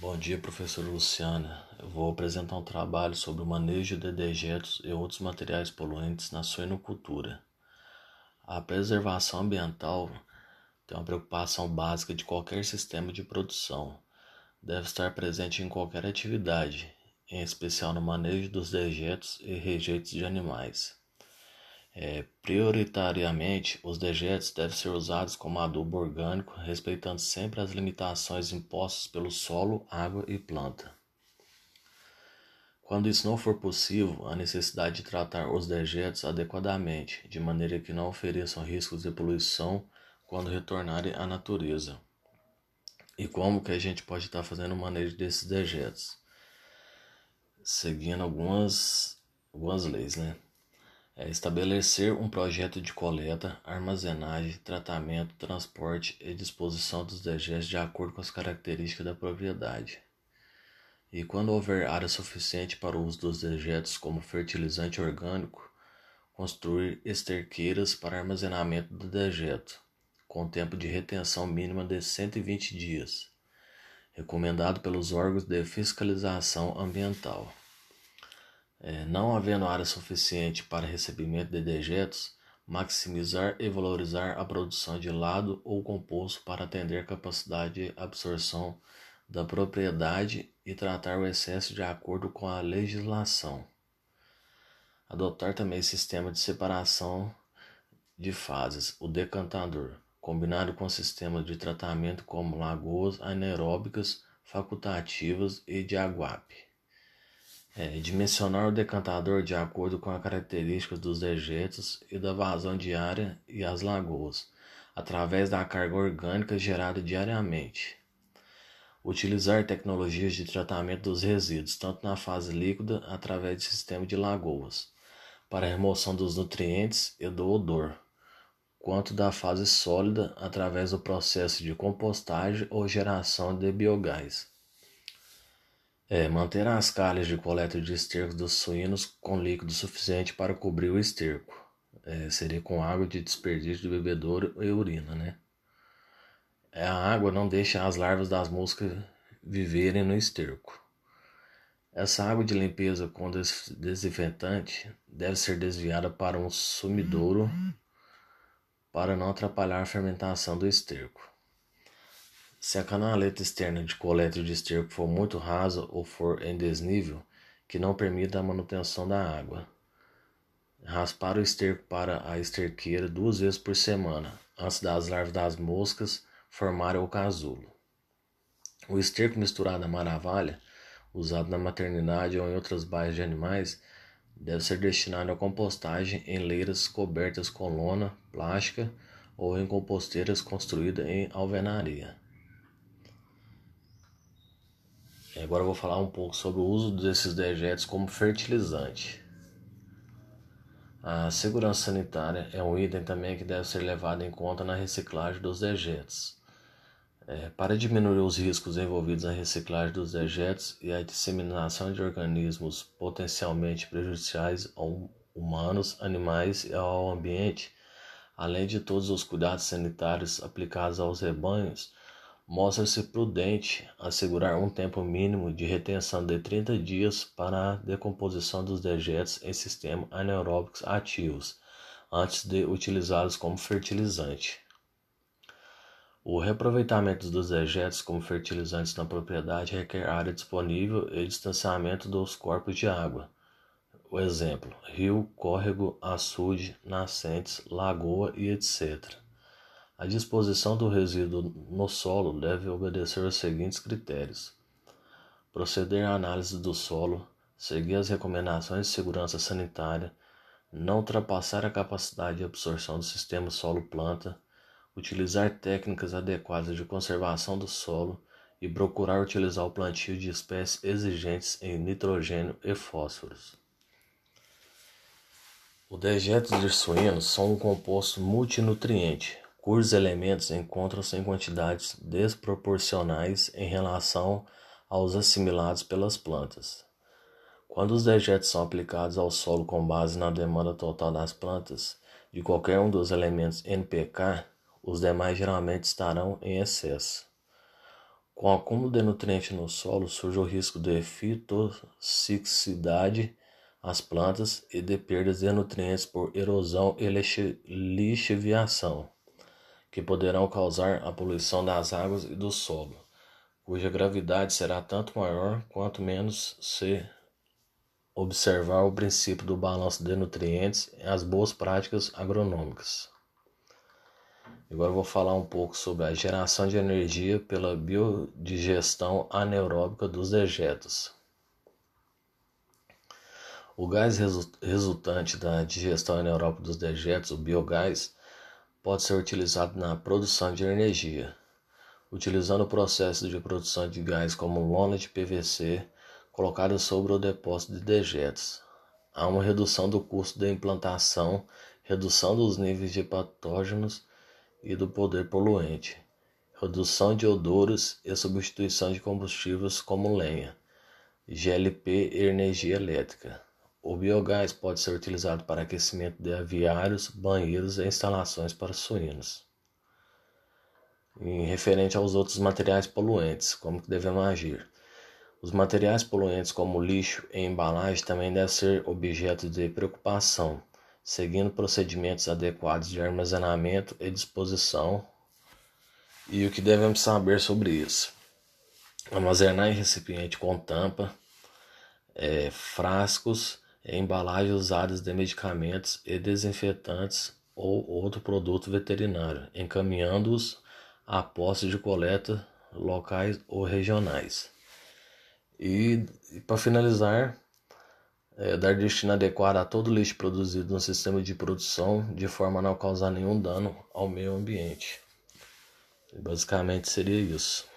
Bom dia, professora Luciana. Eu vou apresentar um trabalho sobre o manejo de dejetos e outros materiais poluentes na suinocultura. A preservação ambiental tem uma preocupação básica de qualquer sistema de produção. Deve estar presente em qualquer atividade, em especial no manejo dos dejetos e rejeitos de animais. É, prioritariamente, os dejetos devem ser usados como adubo orgânico, respeitando sempre as limitações impostas pelo solo, água e planta. Quando isso não for possível, a necessidade de tratar os dejetos adequadamente, de maneira que não ofereçam riscos de poluição quando retornarem à natureza. E como que a gente pode estar fazendo o manejo desses dejetos? Seguindo algumas, algumas leis, né? É estabelecer um projeto de coleta, armazenagem, tratamento, transporte e disposição dos dejetos de acordo com as características da propriedade. E quando houver área suficiente para o uso dos dejetos como fertilizante orgânico, construir esterqueiras para armazenamento do dejeto, com tempo de retenção mínima de 120 dias, recomendado pelos órgãos de fiscalização ambiental. É, não havendo área suficiente para recebimento de dejetos, maximizar e valorizar a produção de lado ou composto para atender a capacidade de absorção da propriedade e tratar o excesso de acordo com a legislação. Adotar também sistema de separação de fases, o decantador, combinado com sistemas de tratamento como lagoas anaeróbicas facultativas e de aguape. É, dimensionar o decantador de acordo com as características dos dejetos e da vazão diária e as lagoas, através da carga orgânica gerada diariamente. Utilizar tecnologias de tratamento dos resíduos, tanto na fase líquida através de sistema de lagoas, para a remoção dos nutrientes e do odor, quanto da fase sólida através do processo de compostagem ou geração de biogás. É, manter as calhas de coleta de esterco dos suínos com líquido suficiente para cobrir o esterco. É, seria com água de desperdício de bebedouro e urina, né? É, a água não deixa as larvas das moscas viverem no esterco. Essa água de limpeza com desinfetante deve ser desviada para um sumidouro para não atrapalhar a fermentação do esterco. Se a canaleta externa de coleta de esterco for muito rasa ou for em desnível, que não permita a manutenção da água. Raspar o esterco para a esterqueira duas vezes por semana, antes das larvas das moscas formarem o casulo. O esterco misturado à maravalha, usado na maternidade ou em outras baias de animais, deve ser destinado à compostagem em leiras cobertas com lona plástica ou em composteiras construídas em alvenaria. Agora eu vou falar um pouco sobre o uso desses dejetos como fertilizante. A segurança sanitária é um item também que deve ser levado em conta na reciclagem dos dejetos. É, para diminuir os riscos envolvidos na reciclagem dos dejetos e a disseminação de organismos potencialmente prejudiciais a humanos, animais e ao ambiente, além de todos os cuidados sanitários aplicados aos rebanhos, mostra-se prudente assegurar um tempo mínimo de retenção de 30 dias para a decomposição dos dejetos em sistemas anaeróbicos ativos, antes de utilizá-los como fertilizante. O reaproveitamento dos dejetos como fertilizantes na propriedade requer área disponível e distanciamento dos corpos de água. O exemplo: rio, córrego, açude, nascentes, lagoa e etc. A disposição do resíduo no solo deve obedecer aos seguintes critérios: proceder à análise do solo, seguir as recomendações de segurança sanitária, não ultrapassar a capacidade de absorção do sistema solo-planta, utilizar técnicas adequadas de conservação do solo e procurar utilizar o plantio de espécies exigentes em nitrogênio e fósforos. Os dejetos de suínos são um composto multinutriente, cujos elementos encontram-se em quantidades desproporcionais em relação aos assimilados pelas plantas. Quando os dejetos são aplicados ao solo com base na demanda total das plantas de qualquer um dos elementos NPK, os demais geralmente estarão em excesso. Com o acúmulo de nutrientes no solo, surge o risco de fitotoxicidade às plantas e de perdas de nutrientes por erosão e lixiviação, que poderão causar a poluição das águas e do solo, cuja gravidade será tanto maior quanto menos se observar o princípio do balanço de nutrientes e as boas práticas agronômicas. Agora vou falar um pouco sobre a geração de energia pela biodigestão anaeróbica dos dejetos. O gás resultante da digestão anaeróbica dos dejetos, o biogás, pode ser utilizado na produção de energia. Utilizando o processo de produção de gás como lona de PVC colocada sobre o depósito de dejetos. Há uma redução do custo da implantação, redução dos níveis de patógenos e do poder poluente, redução de odoros e substituição de combustíveis como lenha, GLP e energia elétrica. O biogás pode ser utilizado para aquecimento de aviários, banheiros e instalações para suínos. Em referente aos outros materiais poluentes, como que devemos agir? Os materiais poluentes como lixo e embalagem também devem ser objeto de preocupação seguindo procedimentos adequados de armazenamento e disposição. E o que devemos saber sobre isso? Armazenar em recipiente com tampa, é, frascos embalagens usadas de medicamentos e desinfetantes ou outro produto veterinário, encaminhando-os a postos de coleta locais ou regionais. E, e para finalizar, é, dar destino adequado a todo lixo produzido no sistema de produção de forma a não causar nenhum dano ao meio ambiente. Basicamente seria isso.